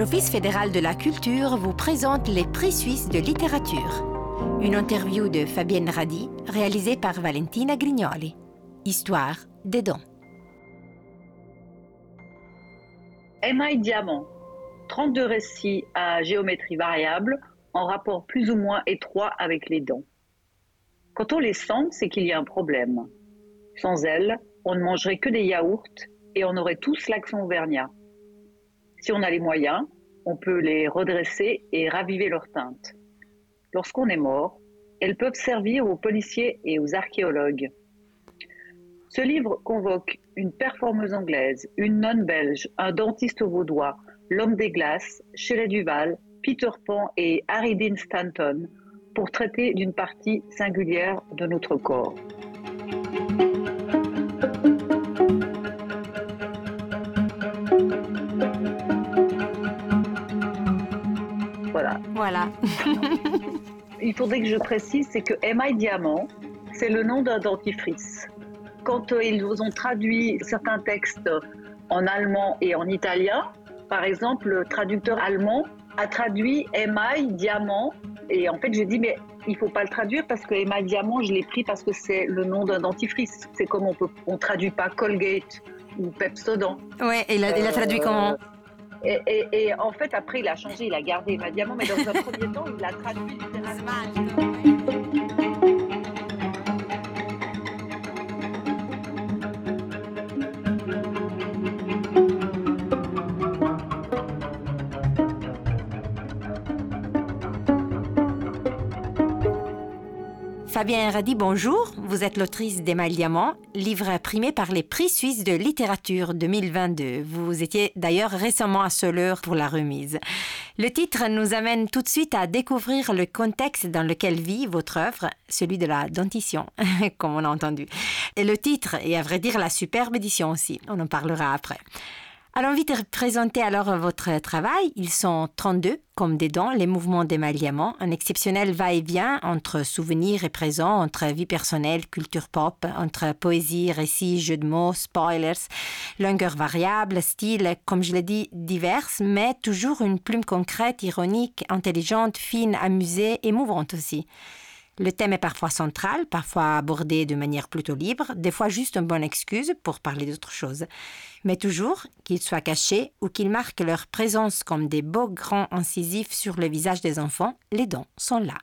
l'Office fédéral de la culture vous présente les prix suisses de littérature. Une interview de Fabienne Radi, réalisée par Valentina Grignoli. Histoire des dons. MI Diamant, 32 récits à géométrie variable en rapport plus ou moins étroit avec les dents. Quand on les sent, c'est qu'il y a un problème. Sans elles, on ne mangerait que des yaourts et on aurait tous l'accent auvergnat. Si on a les moyens, on peut les redresser et raviver leur teinte. Lorsqu'on est mort, elles peuvent servir aux policiers et aux archéologues. Ce livre convoque une performeuse anglaise, une nonne belge, un dentiste vaudois, l'homme des glaces, Shelley Duval, Peter Pan et Harry Dean Stanton pour traiter d'une partie singulière de notre corps. Voilà. Il faudrait que je précise, c'est que MI Diamant, c'est le nom d'un dentifrice. Quand euh, ils ont traduit certains textes en allemand et en italien, par exemple, le traducteur allemand a traduit MI Diamant. Et en fait, j'ai dit, mais il faut pas le traduire parce que MI Diamant, je l'ai pris parce que c'est le nom d'un dentifrice. C'est comme on peut, on traduit pas Colgate ou Pepsodent. Ouais, et il a, il a traduit Euh, comment? Et, en fait, après, il a changé, il a gardé MI Diamant, mais dans un premier temps, il l'a traduit littéralement. Fabien Radi, bonjour. Vous êtes l'autrice d'Emma Diamant, livre primé par les prix suisses de littérature 2022. Vous étiez d'ailleurs récemment à Soleure pour la remise. Le titre nous amène tout de suite à découvrir le contexte dans lequel vit votre œuvre, celui de la dentition, comme on a entendu. Et le titre, et à vrai dire la superbe édition aussi, on en parlera après. Alors, vite présenter alors votre travail. Ils sont 32, comme des dents, les mouvements d'émaillement, un exceptionnel va-et-vient entre souvenirs et présent, entre vie personnelle, culture pop, entre poésie, récit, jeux de mots, spoilers, longueur variable, style, comme je l'ai dit, divers, mais toujours une plume concrète, ironique, intelligente, fine, amusée, émouvante aussi. Le thème est parfois central, parfois abordé de manière plutôt libre, des fois juste une bonne excuse pour parler d'autre chose. Mais toujours, qu'ils soient cachés ou qu'ils marquent leur présence comme des beaux grands incisifs sur le visage des enfants, les dents sont là.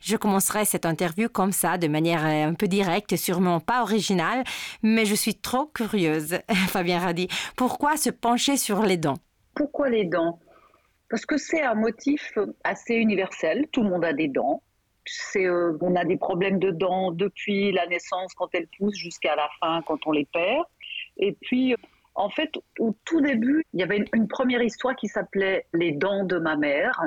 Je commencerai cette interview comme ça, de manière euh, un peu directe, sûrement pas originale, mais je suis trop curieuse. Fabien Radi, pourquoi se pencher sur les dents Pourquoi les dents Parce que c'est un motif assez universel. Tout le monde a des dents. Euh, on a des problèmes de dents depuis la naissance, quand elles poussent, jusqu'à la fin, quand on les perd. Et puis, euh, en fait, au tout début, il y avait une, une première histoire qui s'appelait Les dents de ma mère.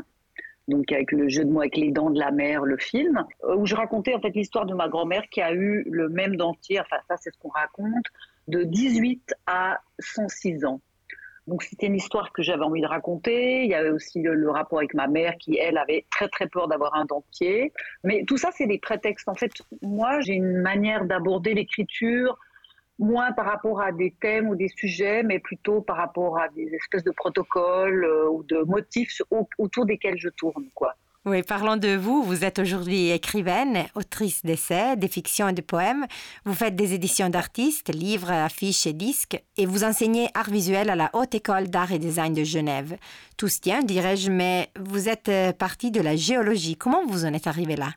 Donc, avec le jeu de mots avec les dents de la mère, le film, euh, où je racontais en fait l'histoire de ma grand-mère qui a eu le même dentier, enfin, ça, c'est ce qu'on raconte, de 18 à 106 ans. Donc c'était une histoire que j'avais envie de raconter. Il y avait aussi le, rapport avec ma mère qui, elle, avait très très peur d'avoir un dentier. Mais tout ça, c'est des prétextes. En fait, moi, j'ai une manière d'aborder l'écriture moins par rapport à des thèmes ou des sujets, mais plutôt par rapport à des espèces de protocoles euh, ou de motifs autour desquels je tourne, quoi. Oui, parlons de vous. Vous êtes aujourd'hui écrivaine, autrice d'essais, des fictions et de poèmes. Vous faites des éditions d'artistes, livres, affiches et disques, et vous enseignez art visuel à la Haute École d'Art et Design de Genève. Tout se tient, dirais-je, mais vous êtes euh, partie de la géologie. Comment vous en êtes arrivé là?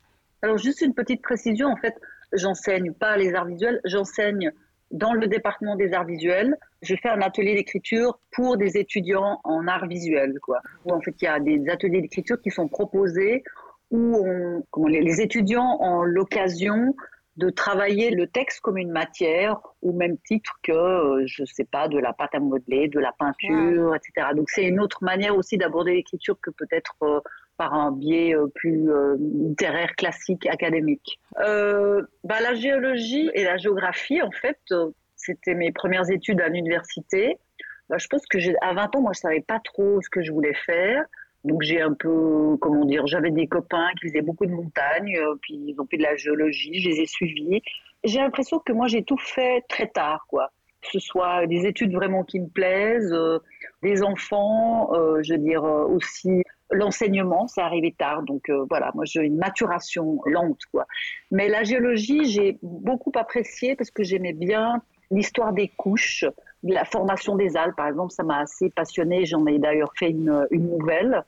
Alors, juste une petite précision, en fait, j'enseigne pas les arts visuels, j'enseigne dans le département des arts visuels. J'ai fait un atelier d'écriture pour des étudiants en arts visuels, quoi. Où en fait, il y a des ateliers d'écriture qui sont proposés où on- comment les, les étudiants ont l'occasion de travailler le texte comme une matière au même titre que, euh, je sais pas, de la pâte à modeler, de la peinture, etc. Donc, c'est une autre manière aussi d'aborder l'écriture que peut-être euh, par un biais euh, plus euh, littéraire, classique, académique. Euh, bah, la géologie et la géographie, en fait, c'était mes premières études à l'université. Bah, je pense que à 20 ans, moi, je savais pas trop ce que je voulais faire. Donc j'ai un peu, comment dire, j'avais des copains qui faisaient beaucoup de montagnes, puis ils ont fait de la géologie, je les ai suivis. J'ai l'impression que moi j'ai tout fait très tard, quoi. Que ce soit des études vraiment qui me plaisent, des enfants, je veux dire aussi l'enseignement, ça arrivait tard, donc voilà, moi j'ai une maturation lente, quoi. Mais la géologie, j'ai beaucoup apprécié parce que j'aimais bien l'histoire des couches, la formation des algues, par exemple, ça m'a assez passionnée. J'en ai d'ailleurs fait une, une nouvelle.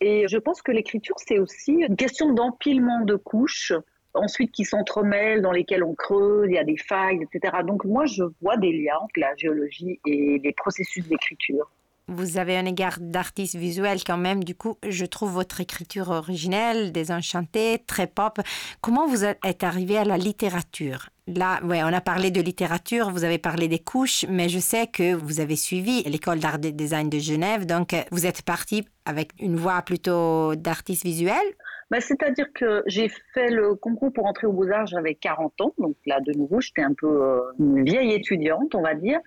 Et je pense que l'écriture, c'est aussi une question d'empilement de couches, ensuite qui s'entremêlent, dans lesquelles on creuse, il y a des failles, etc. Donc moi, je vois des liens entre la géologie et les processus d'écriture. Vous avez un égard d'artiste visuel quand même. Du coup, je trouve votre écriture originelle, désenchantée, très pop. Comment vous êtes arrivé à la littérature? Là, ouais, on a parlé de littérature, vous avez parlé des couches, mais je sais que vous avez suivi l'école d'art et design de Genève, donc vous êtes parti avec une voix plutôt d'artiste visuel? Bah, C'est-à-dire que j'ai fait le concours pour entrer au Beaux-Arts, j'avais 40 ans, donc là, de nouveau, j'étais un peu euh, une vieille étudiante, on va dire.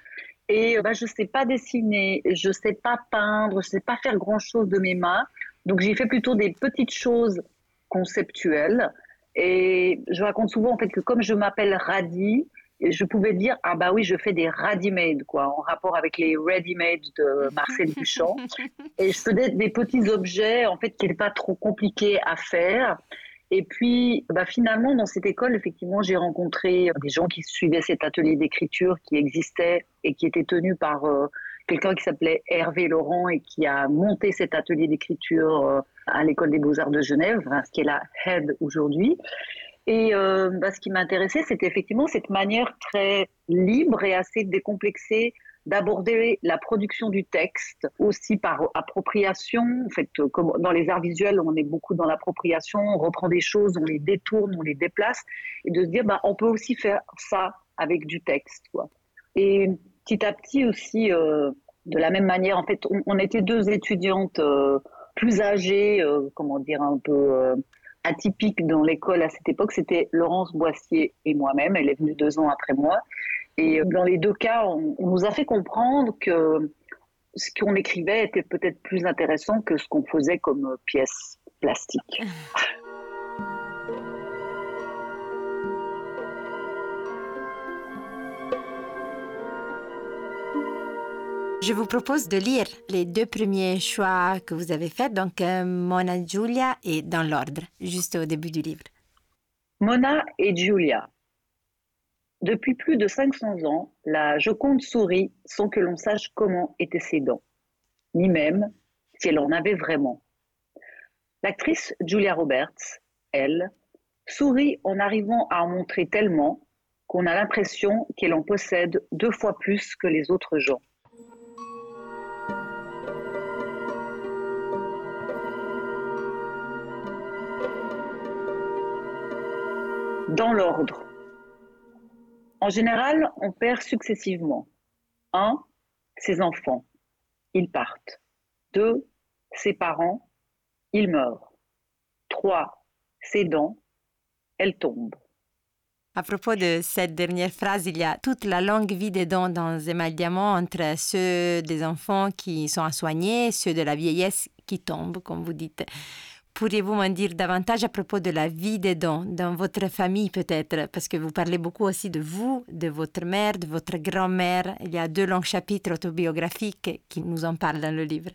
Et bah, je ne sais pas dessiner, je ne sais pas peindre, je ne sais pas faire grand-chose de mes mains. Donc j'ai fait plutôt des petites choses conceptuelles. Et je raconte souvent en fait que comme je m'appelle Radi, je pouvais dire ah bah oui je fais des ready-made quoi en rapport avec les ready-made de Marcel Duchamp et je faisais des petits objets en fait qui n'étaient pas trop compliqués à faire et puis, bah finalement, dans cette école, effectivement, j'ai rencontré des gens qui suivaient cet atelier d'écriture qui existait et qui était tenu par euh, quelqu'un qui s'appelait Hervé Laurent et qui a monté cet atelier d'écriture euh, à l'école des beaux-arts de Genève, ce qui est la HED aujourd'hui. Et euh, bah, ce qui m'intéressait, c'était effectivement cette manière très libre et assez décomplexée d'aborder la production du texte aussi par appropriation. En fait, comme dans les arts visuels, on est beaucoup dans l'appropriation, on reprend des choses, on les détourne, on les déplace, et de se dire, bah, on peut aussi faire ça avec du texte. Quoi. Et petit à petit aussi, euh, de la même manière, en fait, on, était deux étudiantes euh, plus âgées, euh, comment dire, un peu atypiques dans l'école à cette époque. C'était Laurence Boissier et moi-même. Elle est venue deux ans après moi. Et dans les deux cas, on, nous a fait comprendre que ce qu'on écrivait était peut-être plus intéressant que ce qu'on faisait comme pièce plastique. Je vous propose de lire les deux premiers choix que vous avez faits, donc euh, Mona Giulia et dans l'ordre, juste au début du livre. Mona et Giulia. Depuis plus de 500 ans, la Joconde sourit sans que l'on sache comment étaient ses dents, ni même si elle en avait vraiment. L'actrice Julia Roberts, elle, sourit en arrivant à en montrer tellement qu'on a l'impression qu'elle en possède deux fois plus que les autres gens. Dans l'ordre. En général, on perd successivement. Un, ses enfants. Ils partent. Deux, ses parents. Ils meurent. Trois, ses dents. Elles tombent. À propos de cette dernière phrase, il y a toute la longue vie des dents dans Diamant entre ceux des enfants qui sont à soigner, ceux de la vieillesse qui tombent, comme vous dites. Pourriez-vous m'en dire davantage à propos de la vie des dents dans votre famille peut-être? Parce que vous parlez beaucoup aussi de vous, de votre mère, de votre grand-mère. Il y a deux longs chapitres autobiographiques qui nous en parlent dans le livre.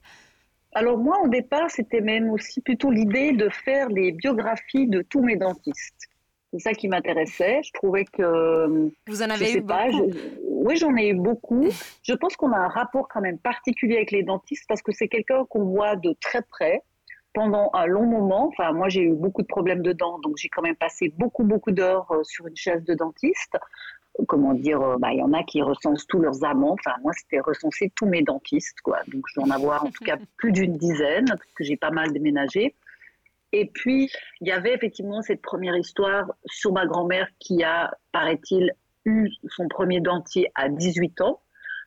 Alors moi, au départ, c'était même aussi plutôt l'idée de faire les biographies de tous mes dentistes. C'est ça qui m'intéressait. Je trouvais que... Vous en avez eu beaucoup? Oui, j'en ai eu beaucoup. Je pense qu'on a un rapport quand même particulier avec les dentistes parce que c'est quelqu'un qu'on voit de très près pendant un long moment. Enfin, moi, j'ai eu beaucoup de problèmes de dents, donc j'ai quand même passé beaucoup, beaucoup d'heures euh, sur une chaise de dentiste. Comment dire, euh, bah, il y en a qui recensent tous leurs amants. Enfin, moi, c'était recenser tous mes dentistes, quoi. Donc, je dois en avoir en tout cas plus d'une dizaine, parce que j'ai pas mal déménagé. Et puis, il y avait effectivement cette première histoire sur ma grand-mère qui a, paraît-il, eu son premier dentier à 18 ans.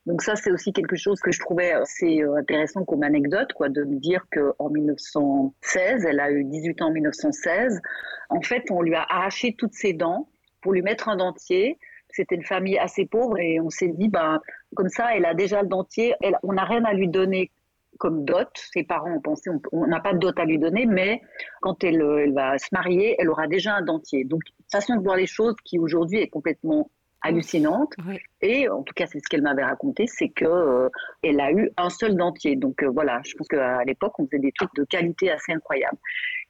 Donc ça, c'est aussi quelque chose que je trouvais assez euh, intéressant comme anecdote, quoi, de me dire qu'en 1916, elle a eu 18 ans en 1916, en fait, on lui a arraché toutes ses dents pour lui mettre un dentier. C'était une famille assez pauvre et on s'est dit, ben, comme ça, elle a déjà le dentier, on n'a rien à lui donner comme dot. Ses parents ont pensé, on n'a pas de dot à lui donner, mais quand elle, elle, va se marier, elle aura déjà un dentier. Donc, façon de voir les choses qui aujourd'hui est complètement hallucinante. Et en tout cas, c'est ce qu'elle m'avait raconté, c'est que euh, elle a eu un seul dentier. Donc euh, voilà, je pense qu'à l'époque, on faisait des trucs de qualité assez incroyable.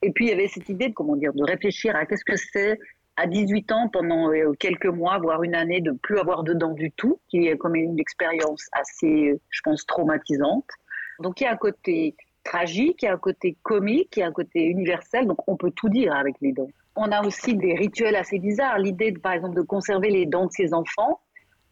Et puis il y avait cette idée de comment dire, de réfléchir à qu'est-ce que c'est à 18 ans, pendant euh, quelques mois, voire une année, de plus avoir de dents du tout, qui est comme une expérience assez, je pense, traumatisante. Donc il y a un côté tragique, il y a un côté comique, il y a un côté universel, donc on peut tout dire avec les dents. On a aussi des rituels assez bizarres. L'idée, par exemple, de conserver les dents de ses enfants.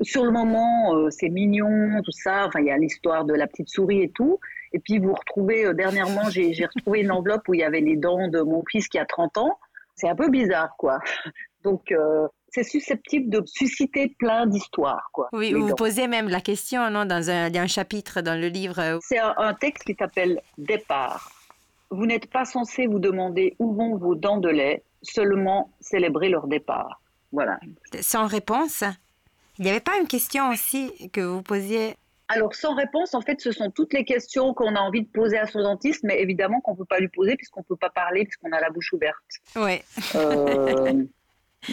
Sur le moment, euh, c'est mignon, tout ça. Enfin, il y a l'histoire de la petite souris et tout. Et puis, vous retrouvez, euh, dernièrement, j'ai retrouvé une enveloppe où il y avait les dents de mon fils qui a 30 ans. C'est un peu bizarre, quoi. Donc, euh, c'est susceptible de susciter plein d'histoires. Quoi, oui, vous posez même la question non, dans un, un chapitre dans le livre. C'est un, texte qui s'appelle Départ. Vous n'êtes pas censé vous demander où vont vos dents de lait, seulement célébrer leur départ. Voilà. Sans réponse Il n'y avait pas une question aussi que vous posiez? Alors, sans réponse, en fait, ce sont toutes les questions qu'on a envie de poser à son dentiste, mais évidemment qu'on ne peut pas lui poser puisqu'on ne peut pas parler, puisqu'on a la bouche ouverte. Oui. Euh,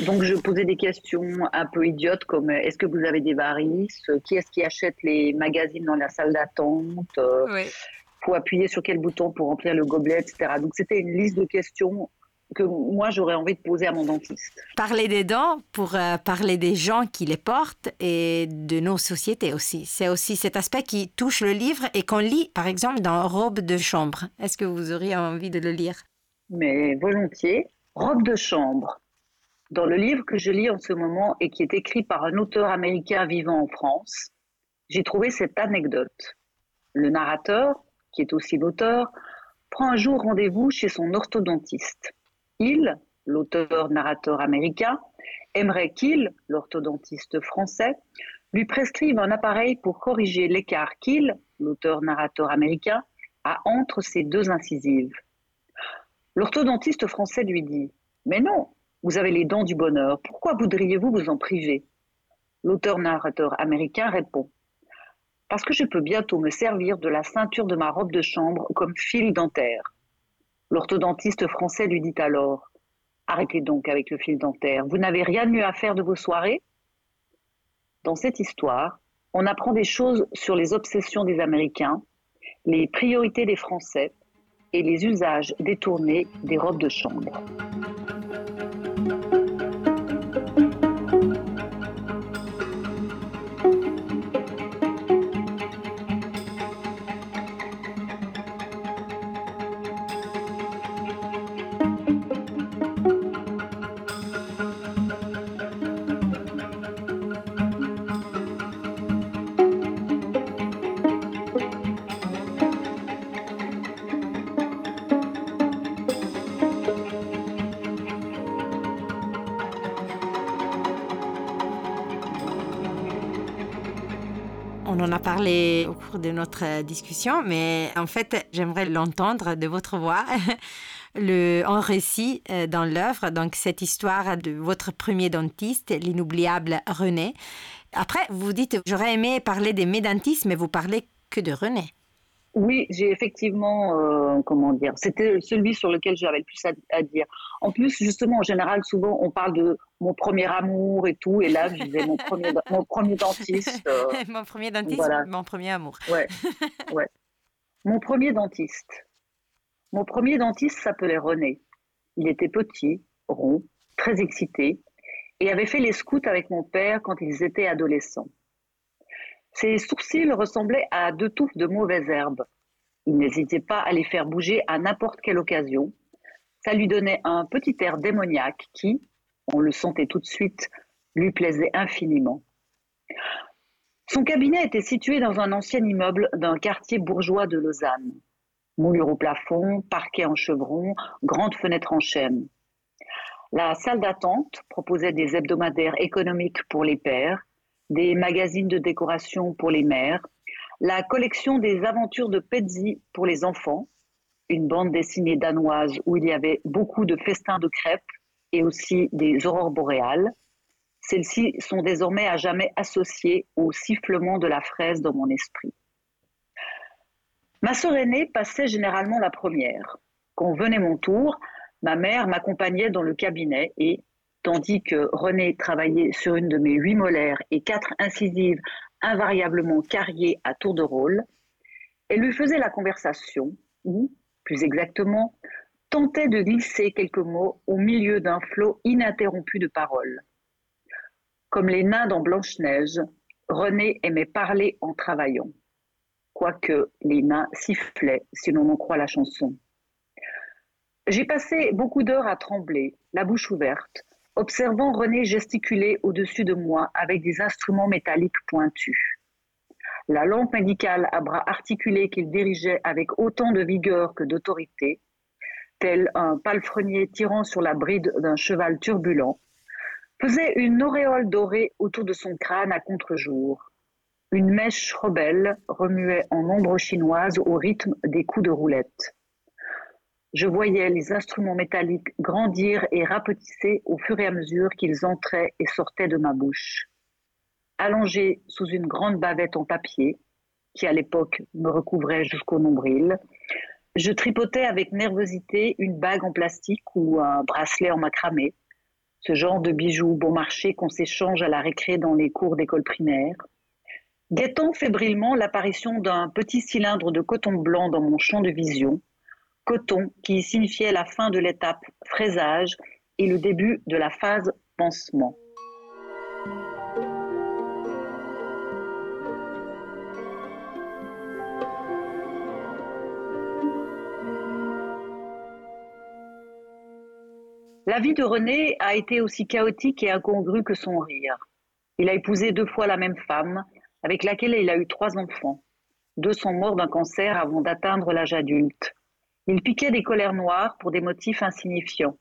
donc, je posais des questions un peu idiotes comme est-ce que vous avez des varices? Qui est-ce qui achète les magazines dans la salle d'attente? Il faut appuyer sur quel bouton pour remplir le gobelet, etc. Donc, c'était une liste de questions que moi j'aurais envie de poser à mon dentiste. Parler des dents pour euh, parler des gens qui les portent et de nos sociétés aussi. C'est aussi cet aspect qui touche le livre et qu'on lit par exemple dans Robe de chambre. Est-ce que vous auriez envie de le lire? Mais volontiers. Robe de chambre. Dans le livre que je lis en ce moment et qui est écrit par un auteur américain vivant en France, j'ai trouvé cette anecdote. Le narrateur, qui est aussi l'auteur, prend un jour rendez-vous chez son orthodontiste. Il, l'auteur-narrateur américain, aimerait qu'il, l'orthodontiste français, lui prescrive un appareil pour corriger l'écart qu'il, l'auteur-narrateur américain, a entre ses deux incisives. L'orthodontiste français lui dit Mais non, vous avez les dents du bonheur, pourquoi voudriez-vous vous en priver? L'auteur-narrateur américain répond Parce que je peux bientôt me servir de la ceinture de ma robe de chambre comme fil dentaire. L'orthodontiste français lui dit alors Arrêtez donc avec le fil dentaire, vous n'avez rien mieux à faire de vos soirées? Dans cette histoire, on apprend des choses sur les obsessions des Américains, les priorités des Français et les usages détournés des robes de chambre. On en a parlé au cours de notre discussion, mais en fait, j'aimerais l'entendre de votre voix. Le, en récit euh, dans l'œuvre, donc cette histoire de votre premier dentiste, l'inoubliable René. Après, vous dites, j'aurais aimé parler des médentistes, mais vous parlez que de René. Oui, j'ai effectivement, euh, comment dire, c'était celui sur lequel j'avais le plus à, dire. En plus, justement, en général, souvent, on parle de mon premier amour et tout, et là, je disais mon premier, mon premier dentiste. Euh, mon premier dentiste, mon premier amour. Ouais, ouais. Mon premier dentiste. Mon premier dentiste s'appelait René. Il était petit, rond, très excité, et avait fait les scouts avec mon père quand ils étaient adolescents. Ses sourcils ressemblaient à deux touffes de mauvaises herbes. Il n'hésitait pas à les faire bouger à n'importe quelle occasion. Ça lui donnait un petit air démoniaque qui, on le sentait tout de suite, lui plaisait infiniment. Son cabinet était situé dans un ancien immeuble d'un quartier bourgeois de Lausanne. Moulure au plafond, parquet en chevron, grande fenêtre en chêne. La salle d'attente proposait des hebdomadaires économiques pour les pères, des magazines de décoration pour les mères, la collection des aventures de Pezzi pour les enfants, une bande dessinée danoise où il y avait beaucoup de festins de crêpes et aussi des aurores boréales. Celles-ci sont désormais à jamais associées au sifflement de la fraise dans mon esprit. Ma sœur aînée passait généralement la première. Quand venait mon tour, ma mère m'accompagnait dans le cabinet et, tandis que René travaillait sur une de mes huit molaires et quatre incisives invariablement carriées à tour de rôle, elle lui faisait la conversation, ou, plus exactement, tentait de glisser quelques mots au milieu d'un flot ininterrompu de paroles. Comme les nains dans Blanche-Neige, René aimait parler en travaillant, quoique les nains sifflaient si l'on en croit la chanson. J'ai passé beaucoup d'heures à trembler, la bouche ouverte, observant René gesticuler au-dessus de moi avec des instruments métalliques pointus. La lampe médicale à bras articulés qu'il dirigeait avec autant de vigueur que d'autorité, tel un palefrenier tirant sur la bride d'un cheval turbulent, faisait une auréole dorée autour de son crâne à contre-jour. Une mèche rebelle remuait en ombre chinoise au rythme des coups de roulette. Je voyais les instruments métalliques grandir et rapetisser au fur et à mesure qu'ils entraient et sortaient de ma bouche. Allongé sous une grande bavette en papier, qui à l'époque me recouvrait jusqu'au nombril, je tripotais avec nervosité une bague en plastique ou un bracelet en macramé, ce genre de bijoux bon marché qu'on s'échange à la récré dans les cours d'école primaire, guettant fébrilement l'apparition d'un petit cylindre de coton blanc dans mon champ de vision, coton qui signifiait la fin de l'étape fraisage et le début de la phase pansement. La vie de René a été aussi chaotique et incongrue que son rire. Il a épousé deux fois la même femme, avec laquelle il a eu trois enfants. Deux sont morts d'un cancer avant d'atteindre l'âge adulte. Il piquait des colères noires pour des motifs insignifiants,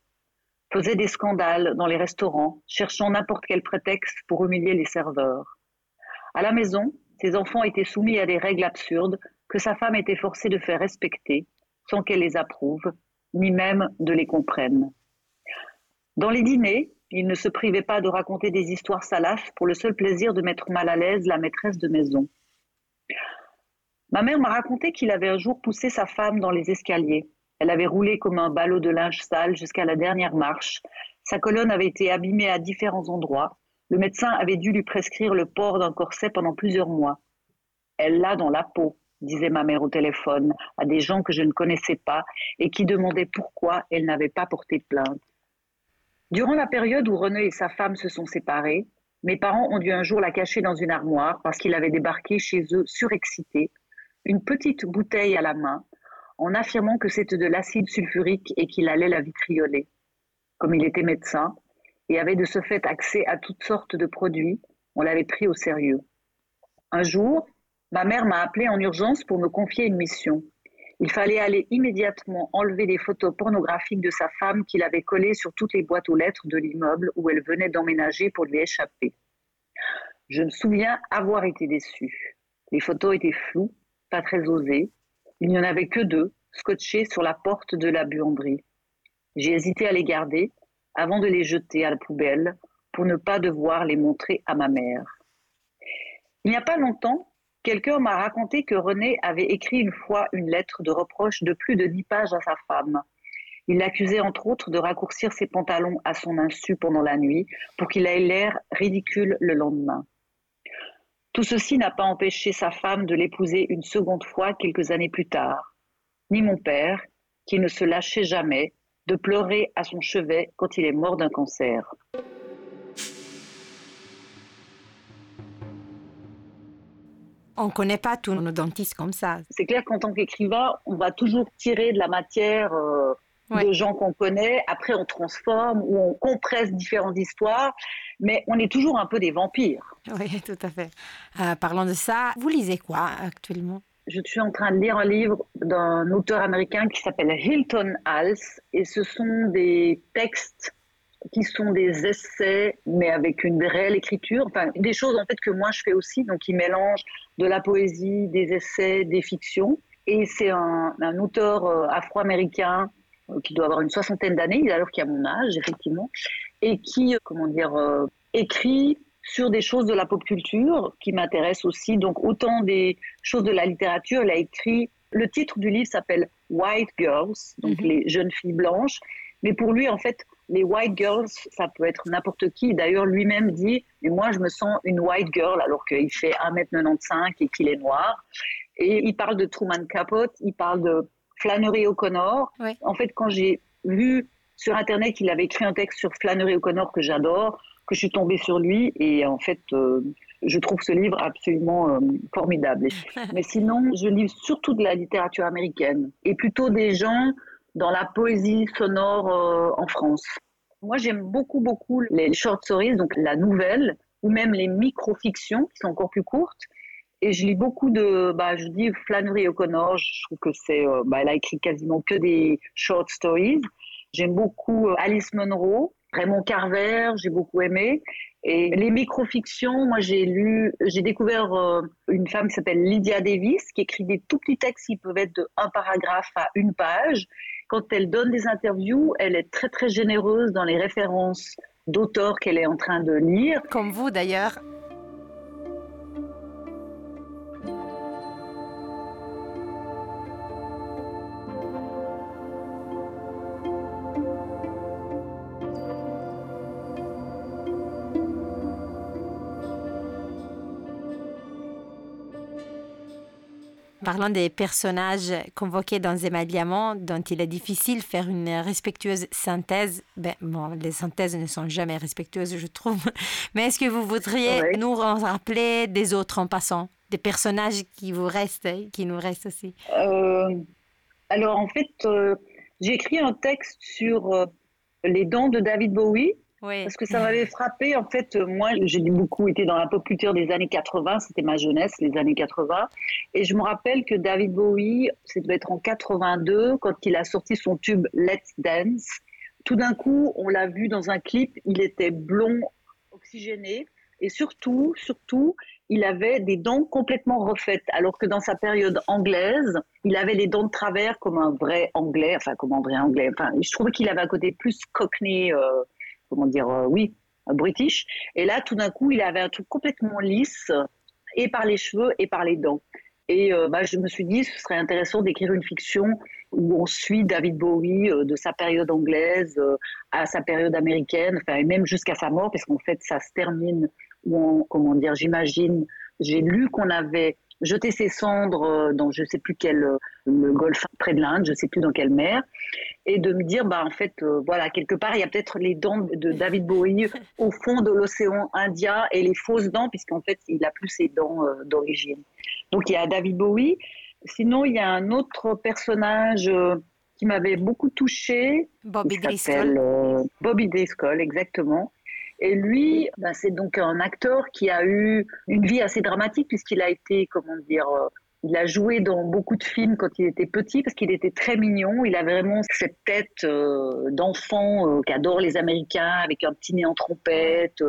faisait des scandales dans les restaurants, cherchant n'importe quel prétexte pour humilier les serveurs. À la maison, ses enfants étaient soumis à des règles absurdes que sa femme était forcée de faire respecter, sans qu'elle les approuve, ni même de les comprenne. Dans les dîners, il ne se privait pas de raconter des histoires salaces pour le seul plaisir de mettre mal à l'aise la maîtresse de maison. Ma mère m'a raconté qu'il avait un jour poussé sa femme dans les escaliers. Elle avait roulé comme un ballot de linge sale jusqu'à la dernière marche. Sa colonne avait été abîmée à différents endroits. Le médecin avait dû lui prescrire le port d'un corset pendant plusieurs mois. Elle l'a dans la peau, disait ma mère au téléphone à des gens que je ne connaissais pas et qui demandaient pourquoi elle n'avait pas porté plainte. Durant la période où René et sa femme se sont séparés, mes parents ont dû un jour la cacher dans une armoire parce qu'il avait débarqué chez eux surexcité, une petite bouteille à la main, en affirmant que c'était de l'acide sulfurique et qu'il allait la vitrioler. Comme il était médecin et avait de ce fait accès à toutes sortes de produits, on l'avait pris au sérieux. Un jour, ma mère m'a appelé en urgence pour me confier une mission. Il fallait aller immédiatement enlever les photos pornographiques de sa femme qu'il avait collées sur toutes les boîtes aux lettres de l'immeuble où elle venait d'emménager pour lui échapper. Je me souviens avoir été déçue. Les photos étaient floues, pas très osées. Il n'y en avait que deux, scotchées sur la porte de la buanderie. J'ai hésité à les garder avant de les jeter à la poubelle pour ne pas devoir les montrer à ma mère. Il n'y a pas longtemps, Quelqu'un m'a raconté que René avait écrit une fois une lettre de reproche de plus de dix pages à sa femme. Il l'accusait entre autres de raccourcir ses pantalons à son insu pendant la nuit pour qu'il ait l'air ridicule le lendemain. Tout ceci n'a pas empêché sa femme de l'épouser une seconde fois quelques années plus tard, ni mon père, qui ne se lâchait jamais, de pleurer à son chevet quand il est mort d'un cancer. On ne connaît pas tous nos dentistes comme ça. C'est clair qu'en tant qu'écrivain, on va toujours tirer de la matière euh, de gens qu'on connaît. Après, on transforme ou on compresse différentes histoires, mais on est toujours un peu des vampires. Oui, tout à fait. Euh, parlant de ça, vous lisez quoi actuellement? Je suis en train de lire un livre d'un auteur américain qui s'appelle Hilton Hals et ce sont des textes qui sont des essais, mais avec une réelle écriture, enfin des choses en fait que moi je fais aussi, donc qui mélangent de la poésie, des essais, des fictions. Et c'est un, auteur euh, afro-américain euh, qui doit avoir une soixantaine d'années, alors qu'il a mon âge effectivement, et qui, euh, comment dire, écrit sur des choses de la pop culture qui m'intéressent aussi. Donc autant des choses de la littérature, il a écrit. Le titre du livre s'appelle White Girls, donc mhm. les jeunes filles blanches. Mais pour lui, en fait, les white girls, ça peut être n'importe qui. D'ailleurs, lui-même dit, mais moi, je me sens une white girl alors qu'il fait 1m95 et qu'il est noir. Et il parle de Truman Capote, il parle de Flannery O'Connor. En fait, quand j'ai vu sur Internet qu'il avait écrit un texte sur Flannery O'Connor que j'adore, que je suis tombée sur lui, et en fait, euh, je trouve ce livre absolument euh, formidable. Mais sinon, je lis surtout de la littérature américaine, et plutôt des gens dans la poésie sonore euh, en France. Moi, j'aime beaucoup, beaucoup les short stories, donc la nouvelle, ou même les micro-fictions, qui sont encore plus courtes. Et je lis beaucoup de, bah, je dis Flannery O'Connor, je trouve que c'est, euh, bah, elle a écrit quasiment que des short stories. J'aime beaucoup euh, Alice Munro, Raymond Carver, j'ai beaucoup aimé. Et les micro-fictions, moi j'ai lu, j'ai découvert une femme qui s'appelle Lydia Davis, qui écrit des tout petits textes qui peuvent être de un paragraphe à une page quand elle donne des interviews, elle est très très généreuse dans les références d'auteurs qu'elle est en train de lire. Comme vous d'ailleurs. Parlant des personnages convoqués dans Emma Diamant, dont il est difficile de faire une respectueuse synthèse, ben, bon, les synthèses ne sont jamais respectueuses, je trouve. Mais est-ce que vous voudriez nous rappeler des autres en passant, des personnages qui vous restent, qui nous restent aussi? Euh, Alors en fait, euh, j'ai écrit un texte sur euh, les dents de David Bowie. Parce que ça m'avait frappé. En fait, moi, j'ai beaucoup été dans la pop culture des années 80. C'était ma jeunesse, les années 80. Et je me rappelle que David Bowie, ça devait être en 82, quand il a sorti son tube Let's Dance. Tout d'un coup, on l'a vu dans un clip. Il était blond, oxygéné. Et surtout, surtout, il avait des dents complètement refaites, alors que dans sa période anglaise, il avait les dents de travers comme un vrai anglais, enfin comme un vrai anglais. Enfin, je trouvais qu'il avait un côté plus cockney. Euh, comment dire, euh, oui, british. Et là, tout d'un coup, il avait un truc complètement lisse, et par les cheveux et par les dents. Et euh, bah, je me suis dit, ce serait intéressant d'écrire une fiction où on suit David Bowie euh, de sa période anglaise à sa période américaine, et même jusqu'à sa mort, parce qu'en fait, ça se termine, où comment dire, j'imagine, j'ai lu qu'on avait jeter ses cendres euh, dans je sais plus quel euh, le golfe près de l'Inde, je sais plus dans quelle mer, et de me dire bah en fait euh, voilà quelque part il y a peut-être les dents de David Bowie au fond de l'océan Indien et les fausses dents puisqu'en fait il a plus ses dents d'origine. Donc il y a David Bowie. Sinon il y a un autre personnage qui m'avait beaucoup touché. Bobby Driscoll. Bobby Driscoll, exactement. Et lui, ben, c'est donc un acteur qui a eu une vie assez dramatique puisqu'il a été, comment dire, euh, il a joué dans beaucoup de films quand il était petit parce qu'il était très mignon. Il a vraiment cette tête euh, d'enfant euh, qu'adore les Américains avec un petit nez en trompette,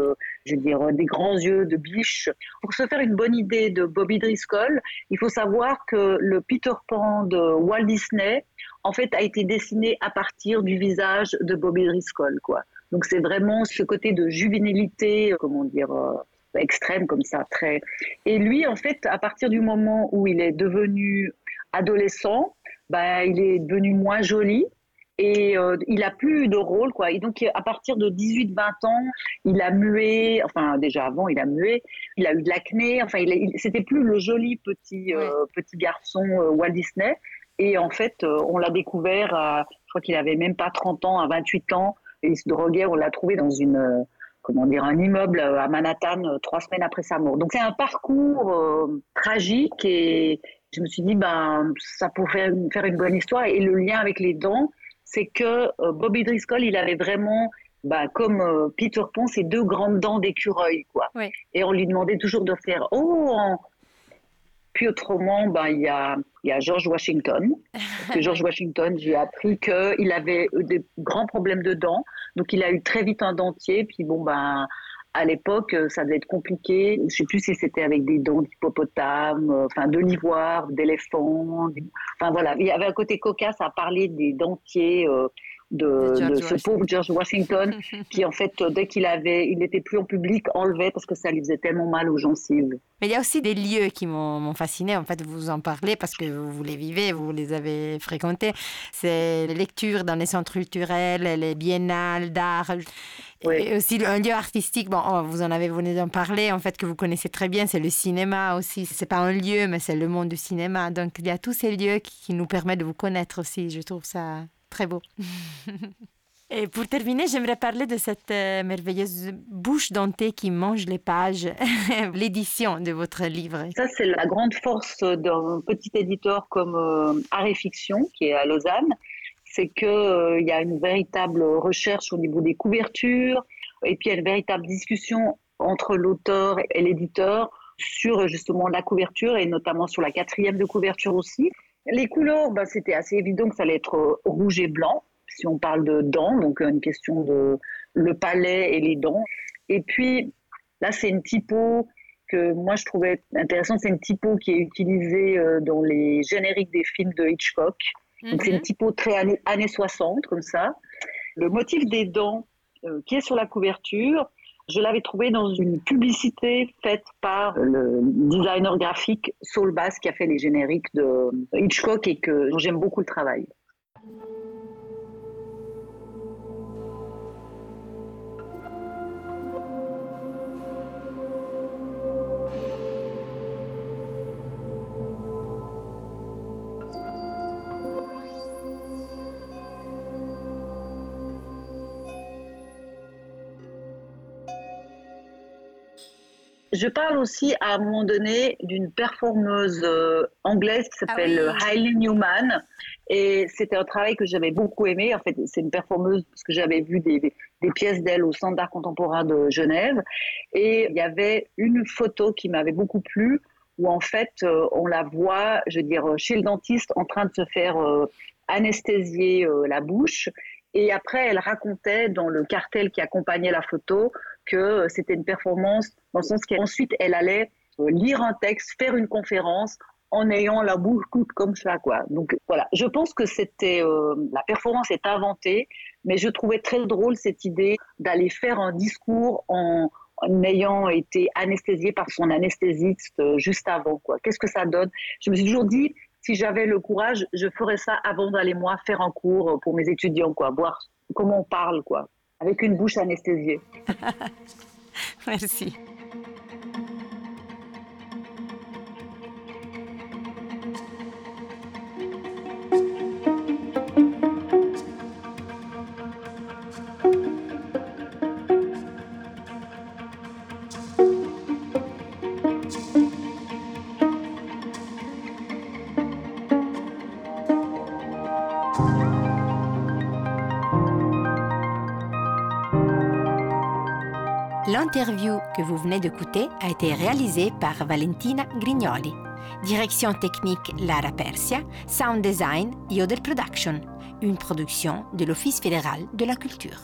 je veux dire des grands yeux de biche. Pour se faire une bonne idée de Bobby Driscoll, il faut savoir que le Peter Pan de Walt Disney, en fait, a été dessiné à partir du visage de Bobby Driscoll, quoi. Donc c'est vraiment ce côté de juvénilité, comment dire, euh, extrême comme ça, très. Et lui, en fait, à partir du moment où il est devenu adolescent, bah, il est devenu moins joli et euh, il a plus de rôle quoi. Et donc à partir de 18-20 ans, il a mué, enfin déjà avant il a mué, il a eu de l'acné, enfin il, c'était plus le joli petit euh, petit garçon Walt Disney. Et en fait, on l'a découvert, à, je crois qu'il avait même pas 30 ans, à 28 ans, il se droguait, on l'a trouvé dans une, euh, comment dire, un immeuble à Manhattan euh, trois semaines après sa mort. Donc c'est un parcours euh, tragique et je me suis dit, ben, ça pourrait faire une bonne histoire. Et le lien avec les dents, c'est que Bobby Driscoll, il avait vraiment, ben, comme Peter Pan, ses deux grandes dents d'écureuil, quoi. Et on lui demandait toujours de faire, oh, puis autrement, ben, il y, a, y a George Washington. que George Washington, j'ai appris qu'il avait des grands problèmes de dents. Donc il a eu très vite un dentier. Puis bon, ben, à l'époque, ça devait être compliqué. Je ne sais plus si c'était avec des dents d'hippopotame, euh, enfin de l'ivoire, d'éléphant. Enfin voilà, il y avait un côté cocasse à parler des dentiers. Euh, de, ce pauvre George Washington qui en fait dès qu'il avait il n'était plus en public enlevait parce que ça lui faisait tellement mal aux gencives. Mais il y a aussi des lieux qui m'ont fasciné. En fait vous en parlez parce que vous les vivez vous les avez fréquentés. C'est les lectures dans les centres culturels les biennales d'art. Et aussi un lieu artistique. Bon oh, vous en avez venez d'en parler en fait que vous connaissez très bien. C'est le cinéma aussi. C'est pas un lieu mais c'est le monde du cinéma. Donc il y a tous ces lieux qui nous permettent de vous connaître aussi. Je trouve ça Très beau. Et pour terminer, j'aimerais parler de cette euh, merveilleuse bouche dentée qui mange les pages, l'édition de votre livre. Ça, c'est la grande force d'un petit éditeur comme euh, Fiction, qui est à Lausanne. C'est qu'il euh, y a une véritable recherche au niveau des couvertures, et puis il y a une véritable discussion entre l'auteur et l'éditeur sur justement la couverture, et notamment sur la quatrième de couverture aussi. Les couleurs, bah, c'était assez évident que ça allait être euh, rouge et blanc, si on parle de dents, donc euh, une question de le palais et les dents. Et puis, là, c'est une typo que moi je trouvais intéressante. C'est une typo qui est utilisée euh, dans les génériques des films de Hitchcock. Donc, c'est une mhm. typo très années, années 60, comme ça. Le motif des dents qui est sur la couverture, je l'avais trouvé dans une publicité faite par le designer graphique Saul Bass qui a fait les génériques de Hitchcock et que j'aime beaucoup le travail. Je parle aussi à un moment donné d'une performeuse euh, anglaise qui ah s'appelle ah Hailey Newman. Et c'était un travail que j'avais beaucoup aimé. En fait, c'est une performeuse parce que j'avais vu des, des pièces d'elle au Centre d'art contemporain de Genève. Et il y avait une photo qui m'avait beaucoup plu où en fait, euh, on la voit, je veux dire, chez le dentiste en train de se faire anesthésier la bouche. Et après, elle racontait dans le cartel qui accompagnait la photo que c'était une performance dans le sens qu'ensuite elle allait euh, lire un texte, faire une conférence en ayant la bouche toute comme ça, quoi. Donc voilà, je pense que c'était euh, la performance est inventée, mais je trouvais très drôle cette idée d'aller faire un discours en, en ayant été anesthésié par son anesthésiste euh, juste avant, quoi. Qu'est-ce que ça donne? Je me suis toujours dit, si j'avais le courage, je ferais ça avant d'aller moi faire un cours pour mes étudiants, quoi, voir comment on parle, quoi avec une bouche anesthésiée. Merci. Vous venez d'écouter a été réalisée par Valentina Grignoli. Direction technique Lara Persia, sound design Yodel Production, une production de l'Office fédéral de la culture.